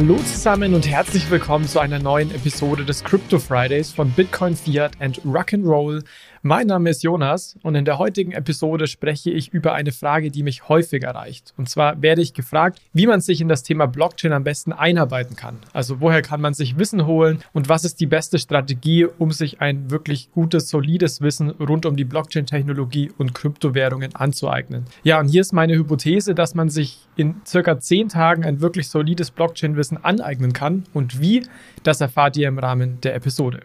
Hallo zusammen und herzlich willkommen zu einer neuen Episode des Crypto Fridays von Bitcoin, Fiat and Rock'n'Roll. Mein Name ist Jonas und in der heutigen Episode spreche ich über eine Frage, die mich häufig erreicht. Und zwar werde ich gefragt, wie man sich in das Thema Blockchain am besten einarbeiten kann. Also woher kann man sich Wissen holen und was ist die beste Strategie, um sich ein wirklich gutes, solides Wissen rund um die Blockchain-Technologie und Kryptowährungen anzueignen. Ja, und hier ist meine Hypothese, dass man sich in circa zehn Tagen ein wirklich solides Blockchain-Wissen aneignen kann. Und wie, das erfahrt ihr im Rahmen der Episode.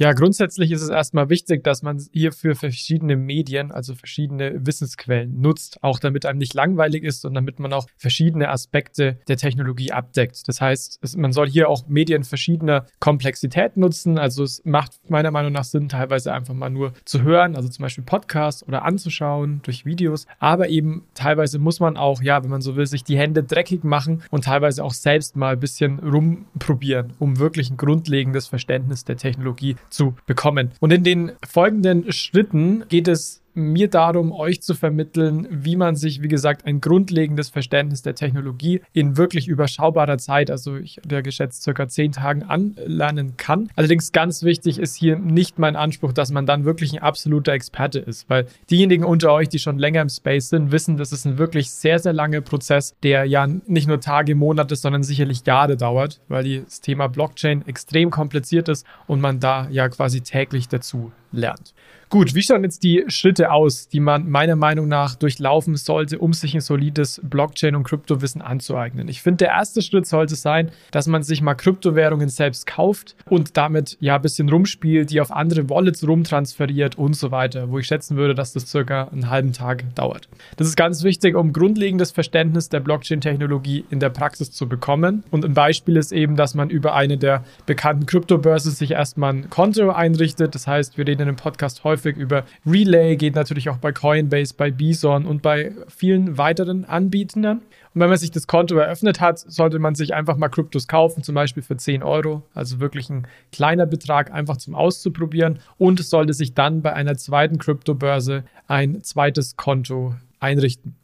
Ja, grundsätzlich ist es erstmal wichtig, dass man hierfür verschiedene Medien, also verschiedene Wissensquellen nutzt, auch damit einem nicht langweilig ist und damit man auch verschiedene Aspekte der Technologie abdeckt. Das heißt, es, man soll hier auch Medien verschiedener Komplexität nutzen. Also es macht meiner Meinung nach Sinn, teilweise einfach mal nur zu hören, also zum Beispiel Podcasts oder anzuschauen durch Videos. Aber eben teilweise muss man auch, ja, wenn man so will, sich die Hände dreckig machen und teilweise auch selbst mal ein bisschen rumprobieren, um wirklich ein grundlegendes Verständnis der Technologie zu bekommen. Und in den folgenden Schritten geht es mir darum, euch zu vermitteln, wie man sich, wie gesagt, ein grundlegendes Verständnis der Technologie in wirklich überschaubarer Zeit, also ich ja geschätzt circa zehn Tagen anlernen kann. Allerdings ganz wichtig ist hier nicht mein Anspruch, dass man dann wirklich ein absoluter Experte ist, weil diejenigen unter euch, die schon länger im Space sind, wissen, das ist ein wirklich sehr, sehr langer Prozess, der ja nicht nur Tage, Monate, sondern sicherlich Jahre dauert, weil das Thema Blockchain extrem kompliziert ist und man da ja quasi täglich dazu lernt. Gut, wie schauen jetzt die Schritte aus, die man meiner Meinung nach durchlaufen sollte, um sich ein solides Blockchain- und Kryptowissen anzueignen? Ich finde, der erste Schritt sollte sein, dass man sich mal Kryptowährungen selbst kauft und damit ja ein bisschen rumspielt, die auf andere Wallets rumtransferiert und so weiter, wo ich schätzen würde, dass das circa einen halben Tag dauert. Das ist ganz wichtig, um grundlegendes Verständnis der Blockchain-Technologie in der Praxis zu bekommen. Und ein Beispiel ist eben, dass man über eine der bekannten Kryptobörsen sich erstmal ein Konto einrichtet. Das heißt, wir reden in dem Podcast häufig häufig über Relay, geht natürlich auch bei Coinbase, bei Bison und bei vielen weiteren Anbietern. Und wenn man sich das Konto eröffnet hat, sollte man sich einfach mal Kryptos kaufen, zum Beispiel für 10 Euro, also wirklich ein kleiner Betrag einfach zum Auszuprobieren und sollte sich dann bei einer zweiten Kryptobörse ein zweites Konto einrichten.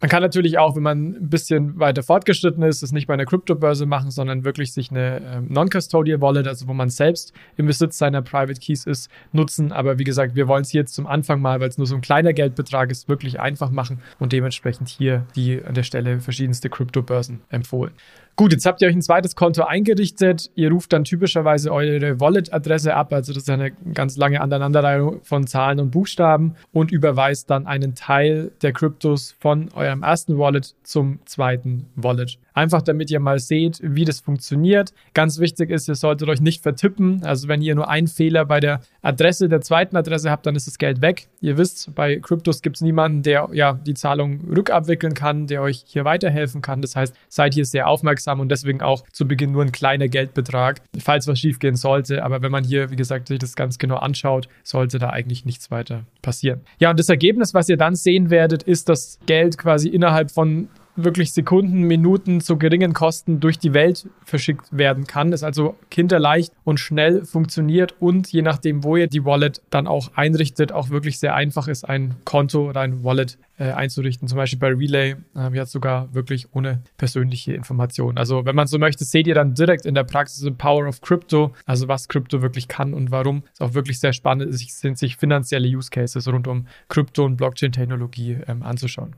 Man kann natürlich auch, wenn man ein bisschen weiter fortgeschritten ist, es nicht bei einer Kryptobörse machen, sondern wirklich sich eine ähm, Non-Custodial Wallet, also wo man selbst im Besitz seiner Private Keys ist, nutzen. Aber wie gesagt, wir wollen es jetzt zum Anfang mal, weil es nur so ein kleiner Geldbetrag ist, wirklich einfach machen und dementsprechend hier die an der Stelle verschiedenste Kryptobörsen empfohlen. Gut, jetzt habt ihr euch ein zweites Konto eingerichtet. Ihr ruft dann typischerweise eure Wallet-Adresse ab, also das ist eine ganz lange Aneinanderreihung von Zahlen und Buchstaben und überweist dann einen Teil der Kryptos von eurem ersten Wallet zum zweiten Wallet. Einfach damit ihr mal seht, wie das funktioniert. Ganz wichtig ist, ihr solltet euch nicht vertippen. Also wenn ihr nur einen Fehler bei der Adresse der zweiten Adresse habt, dann ist das Geld weg. Ihr wisst, bei Kryptos gibt es niemanden, der ja die Zahlung rückabwickeln kann, der euch hier weiterhelfen kann. Das heißt, seid hier sehr aufmerksam und deswegen auch zu Beginn nur ein kleiner Geldbetrag, falls was schiefgehen sollte. Aber wenn man hier, wie gesagt, sich das ganz genau anschaut, sollte da eigentlich nichts weiter passieren. Ja, und das Ergebnis, was ihr dann sehen werdet, ist, dass Geld quasi innerhalb von wirklich Sekunden, Minuten zu geringen Kosten durch die Welt verschickt werden kann. Es also kinderleicht und schnell funktioniert und je nachdem, wo ihr die Wallet dann auch einrichtet, auch wirklich sehr einfach ist, ein Konto oder ein Wallet äh, einzurichten. Zum Beispiel bei Relay äh, jetzt sogar wirklich ohne persönliche Informationen. Also wenn man so möchte, seht ihr dann direkt in der Praxis the Power of Crypto, also was Crypto wirklich kann und warum. Ist auch wirklich sehr spannend, sind sich finanzielle Use Cases rund um Krypto und Blockchain-Technologie ähm, anzuschauen.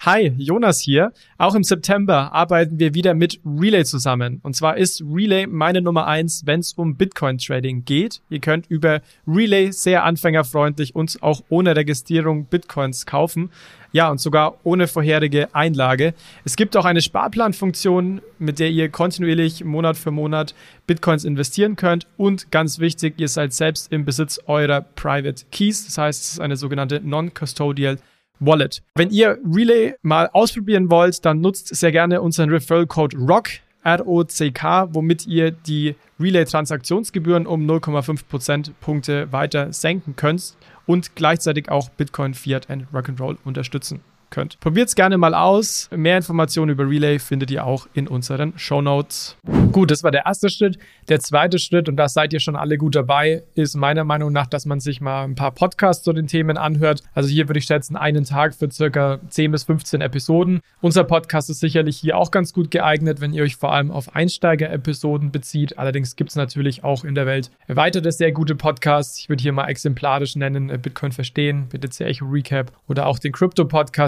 Hi, Jonas hier. Auch im September arbeiten wir wieder mit Relay zusammen. Und zwar ist Relay meine Nummer eins, wenn es um Bitcoin-Trading geht. Ihr könnt über Relay sehr anfängerfreundlich und auch ohne Registrierung Bitcoins kaufen. Ja, und sogar ohne vorherige Einlage. Es gibt auch eine Sparplanfunktion, mit der ihr kontinuierlich Monat für Monat Bitcoins investieren könnt. Und ganz wichtig, ihr seid selbst im Besitz eurer Private Keys. Das heißt, es ist eine sogenannte Non-Custodial Wallet. Wenn ihr Relay mal ausprobieren wollt, dann nutzt sehr gerne unseren Referral Code ROCK, R-O-C-K, womit ihr die Relay-Transaktionsgebühren um 0,5 Prozentpunkte weiter senken könnt und gleichzeitig auch Bitcoin, Fiat und Rock'n'Roll unterstützen. Könnt. Probiert es gerne mal aus. Mehr Informationen über Relay findet ihr auch in unseren Show Notes. Gut, das war der erste Schritt. Der zweite Schritt, und da seid ihr schon alle gut dabei, ist meiner Meinung nach, dass man sich mal ein paar Podcasts zu den Themen anhört. Also hier würde ich schätzen, einen Tag für circa 10 bis 15 Episoden. Unser Podcast ist sicherlich hier auch ganz gut geeignet, wenn ihr euch vor allem auf Einsteiger-Episoden bezieht. Allerdings gibt es natürlich auch in der Welt weitere sehr gute Podcasts. Ich würde hier mal exemplarisch nennen, äh, Bitcoin verstehen, BTC Echo Recap oder auch den Crypto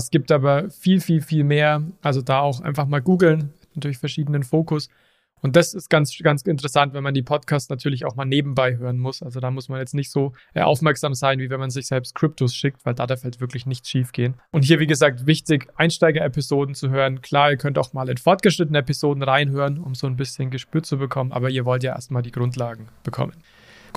Podcast. Gibt aber viel, viel, viel mehr. Also da auch einfach mal googeln, natürlich verschiedenen Fokus. Und das ist ganz, ganz interessant, wenn man die Podcasts natürlich auch mal nebenbei hören muss. Also da muss man jetzt nicht so äh, aufmerksam sein, wie wenn man sich selbst Kryptos schickt, weil da darf halt wirklich nichts schief gehen. Und hier, wie gesagt, wichtig, Einsteiger-Episoden zu hören. Klar, ihr könnt auch mal in fortgeschrittene Episoden reinhören, um so ein bisschen Gespür zu bekommen, aber ihr wollt ja erstmal die Grundlagen bekommen.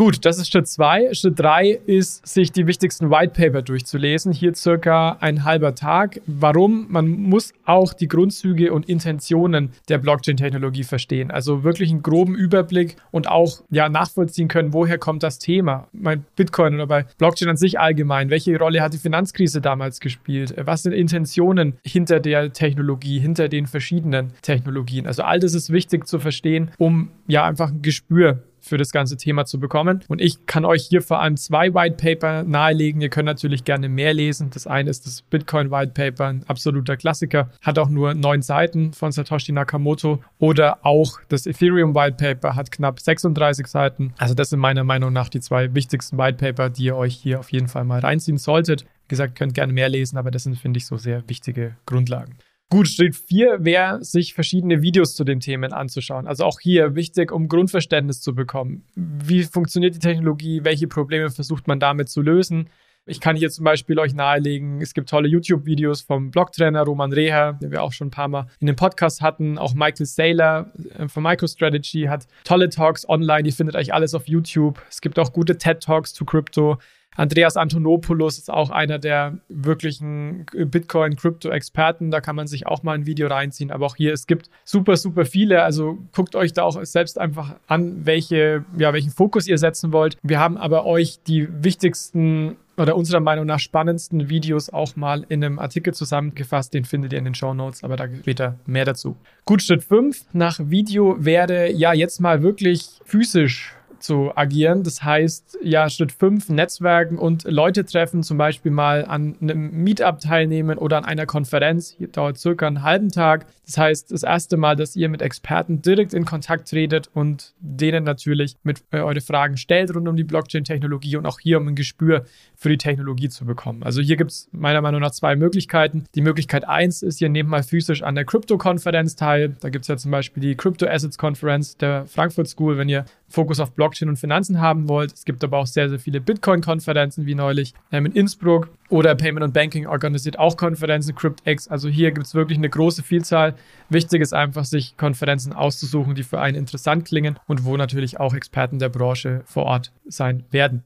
Gut, das ist Schritt zwei. Schritt drei ist, sich die wichtigsten White Paper durchzulesen. Hier circa ein halber Tag. Warum? Man muss auch die Grundzüge und Intentionen der Blockchain-Technologie verstehen. Also wirklich einen groben Überblick und auch ja, nachvollziehen können, woher kommt das Thema. Mein Bitcoin oder bei Blockchain an sich allgemein. Welche Rolle hat die Finanzkrise damals gespielt? Was sind Intentionen hinter der Technologie, hinter den verschiedenen Technologien? Also all das ist wichtig zu verstehen, um ja einfach ein Gespür für das ganze Thema zu bekommen. Und ich kann euch hier vor allem zwei White Paper nahelegen. Ihr könnt natürlich gerne mehr lesen. Das eine ist das Bitcoin White Paper, ein absoluter Klassiker, hat auch nur neun Seiten von Satoshi Nakamoto. Oder auch das Ethereum White Paper hat knapp 36 Seiten. Also das sind meiner Meinung nach die zwei wichtigsten White Paper, die ihr euch hier auf jeden Fall mal reinziehen solltet. Wie gesagt, könnt gerne mehr lesen, aber das sind, finde ich, so sehr wichtige Grundlagen. Gut, Schritt 4 wäre, sich verschiedene Videos zu den Themen anzuschauen. Also auch hier wichtig, um Grundverständnis zu bekommen. Wie funktioniert die Technologie? Welche Probleme versucht man damit zu lösen? Ich kann hier zum Beispiel euch nahelegen, es gibt tolle YouTube-Videos vom Blogtrainer Roman Reher, den wir auch schon ein paar Mal in dem Podcast hatten. Auch Michael Saylor äh, von MicroStrategy hat tolle Talks online. Ihr findet euch alles auf YouTube. Es gibt auch gute TED-Talks zu Crypto. Andreas Antonopoulos ist auch einer der wirklichen Bitcoin-Krypto-Experten. Da kann man sich auch mal ein Video reinziehen. Aber auch hier, es gibt super, super viele. Also guckt euch da auch selbst einfach an, welche, ja, welchen Fokus ihr setzen wollt. Wir haben aber euch die wichtigsten oder unserer Meinung nach spannendsten Videos auch mal in einem Artikel zusammengefasst. Den findet ihr in den Show Notes, aber da später mehr dazu. Gut, Schritt 5 nach Video werde ja jetzt mal wirklich physisch zu agieren. Das heißt, ja, Schritt 5, Netzwerken und Leute treffen, zum Beispiel mal an einem Meetup teilnehmen oder an einer Konferenz. Hier dauert circa einen halben Tag. Das heißt, das erste Mal, dass ihr mit Experten direkt in Kontakt tretet und denen natürlich mit äh, eure Fragen stellt rund um die Blockchain-Technologie und auch hier um ein Gespür für die Technologie zu bekommen. Also hier gibt es meiner Meinung nach zwei Möglichkeiten. Die Möglichkeit 1 ist, ihr nehmt mal physisch an der Krypto-Konferenz teil. Da gibt es ja zum Beispiel die Crypto Assets Conference der Frankfurt School, wenn ihr Fokus auf Blockchain und Finanzen haben wollt. Es gibt aber auch sehr, sehr viele Bitcoin-Konferenzen wie neulich ähm, in Innsbruck oder Payment und Banking organisiert auch Konferenzen, CryptX. Also hier gibt es wirklich eine große Vielzahl. Wichtig ist einfach, sich Konferenzen auszusuchen, die für einen interessant klingen und wo natürlich auch Experten der Branche vor Ort sein werden.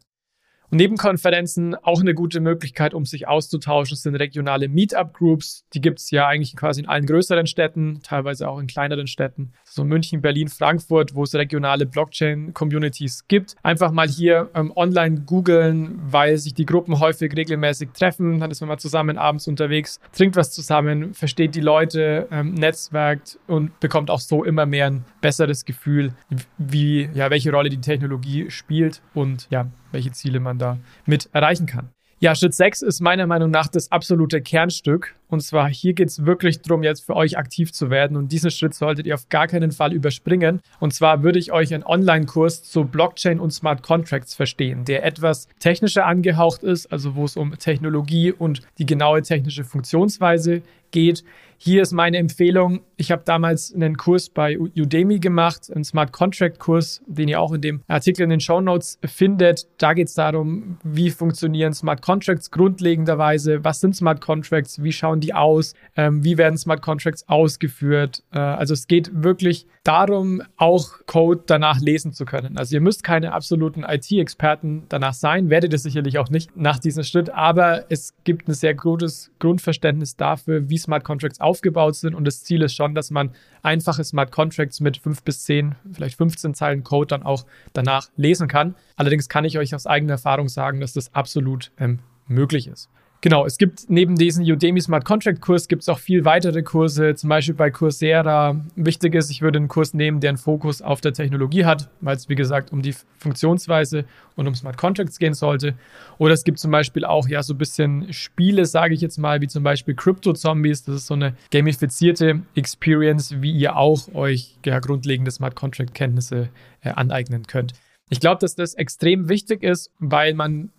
Und neben Konferenzen auch eine gute Möglichkeit, um sich auszutauschen, sind regionale Meetup-Groups. Die gibt es ja eigentlich quasi in allen größeren Städten, teilweise auch in kleineren Städten. So München, Berlin, Frankfurt, wo es regionale Blockchain-Communities gibt. Einfach mal hier ähm, online googeln, weil sich die Gruppen häufig regelmäßig treffen. Dann ist man mal zusammen abends unterwegs, trinkt was zusammen, versteht die Leute, ähm, netzwerkt und bekommt auch so immer mehr ein besseres Gefühl, wie, ja, welche Rolle die Technologie spielt und ja, welche Ziele man da mit erreichen kann. Ja, Schritt 6 ist meiner Meinung nach das absolute Kernstück. Und zwar hier geht es wirklich darum, jetzt für euch aktiv zu werden. Und diesen Schritt solltet ihr auf gar keinen Fall überspringen. Und zwar würde ich euch einen Online-Kurs zu Blockchain und Smart Contracts verstehen, der etwas technischer angehaucht ist, also wo es um Technologie und die genaue technische Funktionsweise geht. Hier ist meine Empfehlung. Ich habe damals einen Kurs bei Udemy gemacht, einen Smart Contract Kurs, den ihr auch in dem Artikel in den Show Notes findet. Da geht es darum, wie funktionieren Smart Contracts grundlegenderweise, was sind Smart Contracts, wie schauen die aus, ähm, wie werden Smart Contracts ausgeführt. Äh, also es geht wirklich darum, auch Code danach lesen zu können. Also ihr müsst keine absoluten IT-Experten danach sein, werdet ihr sicherlich auch nicht nach diesem Schritt, aber es gibt ein sehr gutes Grundverständnis dafür, wie Smart Contracts aufgebaut sind. Und das Ziel ist schon, dass man einfache Smart Contracts mit fünf bis zehn, vielleicht 15 Zeilen Code dann auch danach lesen kann. Allerdings kann ich euch aus eigener Erfahrung sagen, dass das absolut ähm, möglich ist. Genau, es gibt neben diesem Udemy Smart Contract Kurs gibt es auch viel weitere Kurse, zum Beispiel bei Coursera. Wichtig ist, ich würde einen Kurs nehmen, der einen Fokus auf der Technologie hat, weil es wie gesagt um die Funktionsweise und um Smart Contracts gehen sollte. Oder es gibt zum Beispiel auch ja so ein bisschen Spiele, sage ich jetzt mal, wie zum Beispiel Crypto Zombies. Das ist so eine gamifizierte Experience, wie ihr auch euch ja, grundlegende Smart Contract Kenntnisse äh, aneignen könnt. Ich glaube, dass das extrem wichtig ist, weil man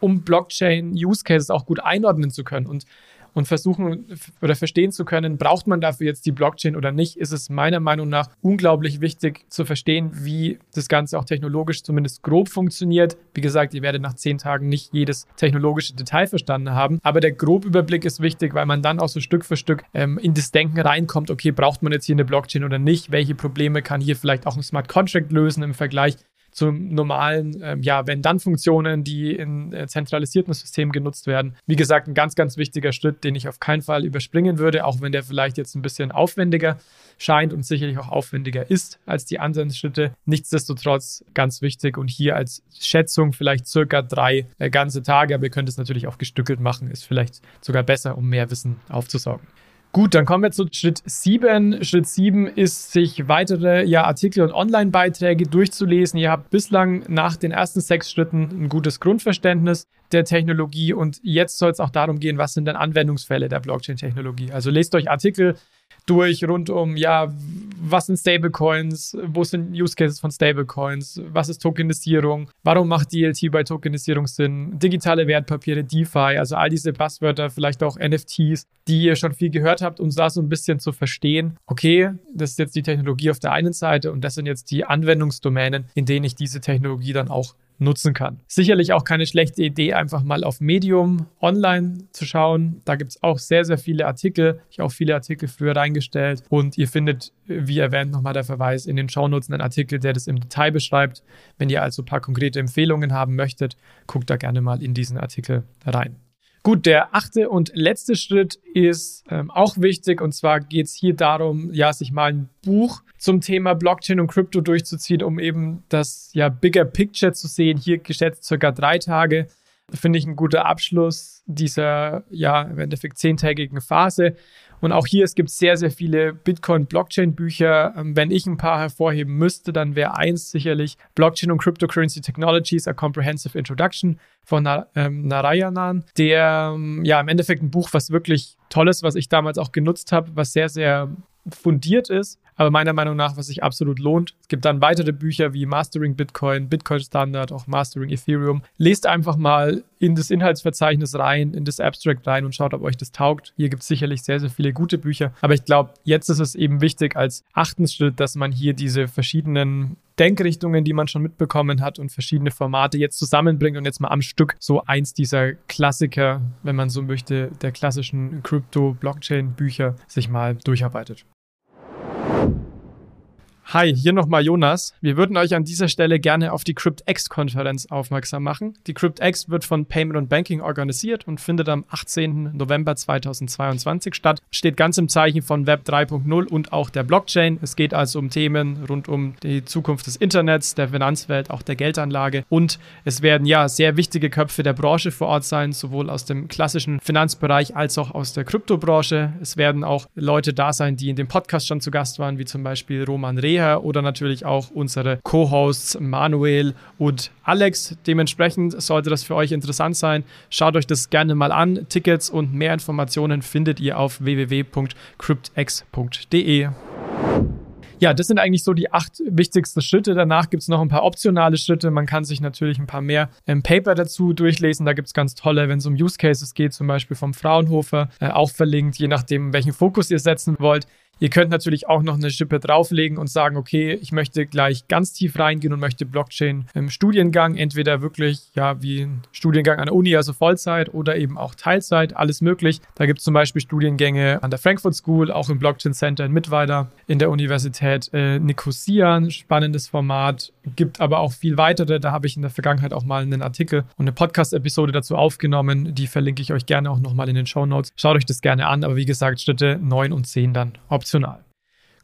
um Blockchain-Use-Cases auch gut einordnen zu können und, und versuchen oder verstehen zu können, braucht man dafür jetzt die Blockchain oder nicht, ist es meiner Meinung nach unglaublich wichtig zu verstehen, wie das Ganze auch technologisch zumindest grob funktioniert. Wie gesagt, ihr werdet nach zehn Tagen nicht jedes technologische Detail verstanden haben, aber der Grobüberblick ist wichtig, weil man dann auch so Stück für Stück ähm, in das Denken reinkommt, okay, braucht man jetzt hier eine Blockchain oder nicht? Welche Probleme kann hier vielleicht auch ein Smart Contract lösen im Vergleich zum normalen, ähm, ja, wenn-dann-Funktionen, die in äh, zentralisierten Systemen genutzt werden. Wie gesagt, ein ganz, ganz wichtiger Schritt, den ich auf keinen Fall überspringen würde, auch wenn der vielleicht jetzt ein bisschen aufwendiger scheint und sicherlich auch aufwendiger ist als die anderen Schritte. Nichtsdestotrotz ganz wichtig und hier als Schätzung vielleicht circa drei äh, ganze Tage, aber ihr könnt es natürlich auch gestückelt machen, ist vielleicht sogar besser, um mehr Wissen aufzusaugen. Gut, dann kommen wir zu Schritt 7. Schritt 7 ist, sich weitere ja, Artikel und Online-Beiträge durchzulesen. Ihr habt bislang nach den ersten sechs Schritten ein gutes Grundverständnis der Technologie und jetzt soll es auch darum gehen, was sind denn Anwendungsfälle der Blockchain-Technologie. Also lest euch Artikel durch rund um, ja, was sind Stablecoins, wo sind Use Cases von Stablecoins, was ist Tokenisierung, warum macht DLT bei Tokenisierung Sinn, digitale Wertpapiere, DeFi, also all diese Buzzwörter, vielleicht auch NFTs, die ihr schon viel gehört habt, um da so ein bisschen zu verstehen, okay, das ist jetzt die Technologie auf der einen Seite und das sind jetzt die Anwendungsdomänen, in denen ich diese Technologie dann auch nutzen kann. Sicherlich auch keine schlechte Idee, einfach mal auf Medium online zu schauen. Da gibt es auch sehr, sehr viele Artikel. Ich habe auch viele Artikel früher reingestellt und ihr findet, wie erwähnt, nochmal der Verweis in den Shownotes einen Artikel, der das im Detail beschreibt. Wenn ihr also ein paar konkrete Empfehlungen haben möchtet, guckt da gerne mal in diesen Artikel rein. Gut, der achte und letzte Schritt ist ähm, auch wichtig und zwar geht es hier darum, ja, sich mal ein Buch zum Thema Blockchain und Krypto durchzuziehen, um eben das ja Bigger Picture zu sehen. Hier geschätzt circa drei Tage. Finde ich ein guter Abschluss dieser ja im Endeffekt zehntägigen Phase. Und auch hier, es gibt sehr, sehr viele Bitcoin-Blockchain-Bücher. Ähm, wenn ich ein paar hervorheben müsste, dann wäre eins sicherlich Blockchain und Cryptocurrency Technologies, A Comprehensive Introduction von ähm, Narayanan, der ähm, ja im Endeffekt ein Buch, was wirklich toll ist, was ich damals auch genutzt habe, was sehr, sehr fundiert ist, aber meiner Meinung nach, was sich absolut lohnt. Es gibt dann weitere Bücher wie Mastering Bitcoin, Bitcoin Standard, auch Mastering Ethereum. Lest einfach mal in das Inhaltsverzeichnis rein, in das Abstract rein und schaut, ob euch das taugt. Hier gibt es sicherlich sehr, sehr viele gute Bücher, aber ich glaube, jetzt ist es eben wichtig als achten Schritt, dass man hier diese verschiedenen Denkrichtungen, die man schon mitbekommen hat und verschiedene Formate jetzt zusammenbringt und jetzt mal am Stück so eins dieser Klassiker, wenn man so möchte, der klassischen Crypto-Blockchain-Bücher sich mal durcharbeitet. Hi, hier nochmal Jonas. Wir würden euch an dieser Stelle gerne auf die CryptX-Konferenz aufmerksam machen. Die CryptX wird von Payment und Banking organisiert und findet am 18. November 2022 statt. Steht ganz im Zeichen von Web 3.0 und auch der Blockchain. Es geht also um Themen rund um die Zukunft des Internets, der Finanzwelt, auch der Geldanlage. Und es werden ja sehr wichtige Köpfe der Branche vor Ort sein, sowohl aus dem klassischen Finanzbereich als auch aus der Kryptobranche. Es werden auch Leute da sein, die in dem Podcast schon zu Gast waren, wie zum Beispiel Roman Reh Seher oder natürlich auch unsere Co-Hosts Manuel und Alex. Dementsprechend sollte das für euch interessant sein. Schaut euch das gerne mal an. Tickets und mehr Informationen findet ihr auf www.cryptx.de. Ja, das sind eigentlich so die acht wichtigsten Schritte. Danach gibt es noch ein paar optionale Schritte. Man kann sich natürlich ein paar mehr im Paper dazu durchlesen. Da gibt es ganz tolle, wenn es um Use Cases geht, zum Beispiel vom Fraunhofer, äh, auch verlinkt, je nachdem, welchen Fokus ihr setzen wollt. Ihr könnt natürlich auch noch eine Schippe drauflegen und sagen, okay, ich möchte gleich ganz tief reingehen und möchte Blockchain im Studiengang, entweder wirklich ja wie ein Studiengang an der Uni, also Vollzeit oder eben auch Teilzeit, alles möglich. Da gibt es zum Beispiel Studiengänge an der Frankfurt School, auch im Blockchain Center in Mittweida, in der Universität äh, Nicosia, ein spannendes Format, gibt aber auch viel weitere. Da habe ich in der Vergangenheit auch mal einen Artikel und eine Podcast-Episode dazu aufgenommen. Die verlinke ich euch gerne auch nochmal in den Show Notes. Schaut euch das gerne an, aber wie gesagt, Schritte 9 und 10 dann optional optional.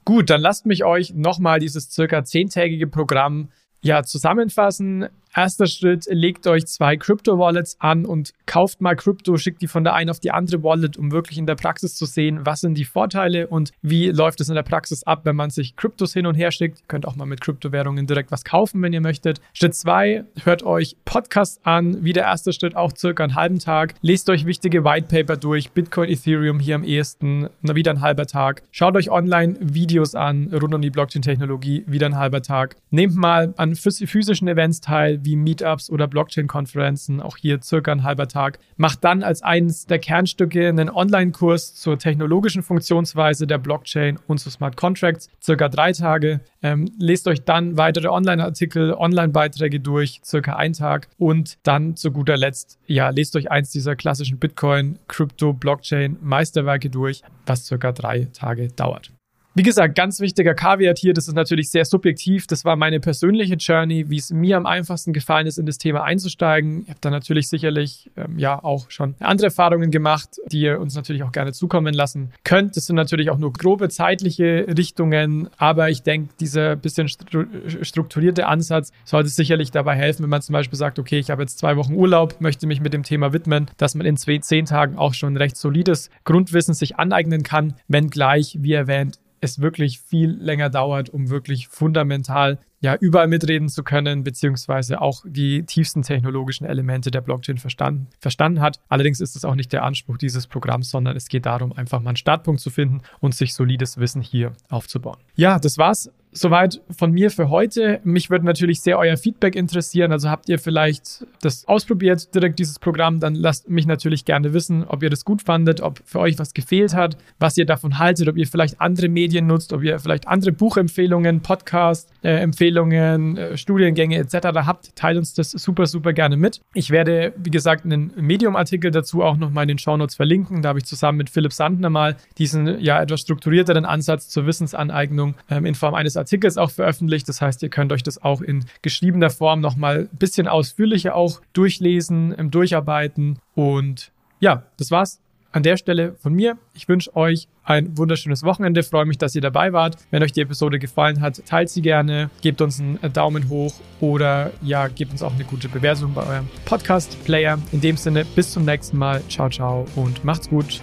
Gut, dann lasst mich euch nochmal dieses circa zehntägige Programm ja zusammenfassen. Erster Schritt, legt euch zwei Crypto-Wallets an und kauft mal Krypto, schickt die von der einen auf die andere Wallet, um wirklich in der Praxis zu sehen, was sind die Vorteile und wie läuft es in der Praxis ab, wenn man sich Kryptos hin und her schickt. Ihr könnt auch mal mit Kryptowährungen direkt was kaufen, wenn ihr möchtet. Schritt zwei, hört euch Podcasts an, wie der erste Schritt, auch circa einen halben Tag. Lest euch wichtige Whitepaper durch, Bitcoin, Ethereum hier am ehesten, wieder ein halber Tag. Schaut euch online Videos an, rund um die Blockchain-Technologie, wieder ein halber Tag. Nehmt mal an physischen Events teil, wie Meetups oder Blockchain-Konferenzen, auch hier circa ein halber Tag. Macht dann als eines der Kernstücke einen Online-Kurs zur technologischen Funktionsweise der Blockchain und zu Smart Contracts, circa drei Tage. Ähm, lest euch dann weitere Online-Artikel, Online-Beiträge durch, circa ein Tag. Und dann zu guter Letzt, ja, lest euch eins dieser klassischen Bitcoin, Krypto, Blockchain, Meisterwerke durch, was circa drei Tage dauert. Wie gesagt, ganz wichtiger Kaviar hier, das ist natürlich sehr subjektiv. Das war meine persönliche Journey, wie es mir am einfachsten gefallen ist, in das Thema einzusteigen. Ich habe da natürlich sicherlich ähm, ja auch schon andere Erfahrungen gemacht, die ihr uns natürlich auch gerne zukommen lassen könnt. Das sind natürlich auch nur grobe zeitliche Richtungen, aber ich denke, dieser bisschen strukturierte Ansatz sollte sicherlich dabei helfen, wenn man zum Beispiel sagt, okay, ich habe jetzt zwei Wochen Urlaub, möchte mich mit dem Thema widmen, dass man in zwei, zehn Tagen auch schon recht solides Grundwissen sich aneignen kann, wenngleich, wie erwähnt, es wirklich viel länger dauert, um wirklich fundamental ja überall mitreden zu können, beziehungsweise auch die tiefsten technologischen Elemente der Blockchain verstanden, verstanden hat. Allerdings ist es auch nicht der Anspruch dieses Programms, sondern es geht darum, einfach mal einen Startpunkt zu finden und sich solides Wissen hier aufzubauen. Ja, das war's Soweit von mir für heute. Mich würde natürlich sehr euer Feedback interessieren. Also habt ihr vielleicht das ausprobiert, direkt dieses Programm, dann lasst mich natürlich gerne wissen, ob ihr das gut fandet, ob für euch was gefehlt hat, was ihr davon haltet, ob ihr vielleicht andere Medien nutzt, ob ihr vielleicht andere Buchempfehlungen, Podcast-Empfehlungen, äh, äh, Studiengänge etc. habt. Teilt uns das super, super gerne mit. Ich werde, wie gesagt, einen Medium-Artikel dazu auch nochmal in den Shownotes verlinken. Da habe ich zusammen mit Philipp Sandner mal diesen ja etwas strukturierteren Ansatz zur Wissensaneignung ähm, in Form eines Artikels auch veröffentlicht. Das heißt, ihr könnt euch das auch in geschriebener Form nochmal ein bisschen ausführlicher auch durchlesen, Durcharbeiten. Und ja, das war's an der Stelle von mir. Ich wünsche euch ein wunderschönes Wochenende. Freue mich, dass ihr dabei wart. Wenn euch die Episode gefallen hat, teilt sie gerne, gebt uns einen Daumen hoch oder ja, gebt uns auch eine gute Bewertung bei eurem Podcast-Player. In dem Sinne, bis zum nächsten Mal. Ciao, ciao und macht's gut.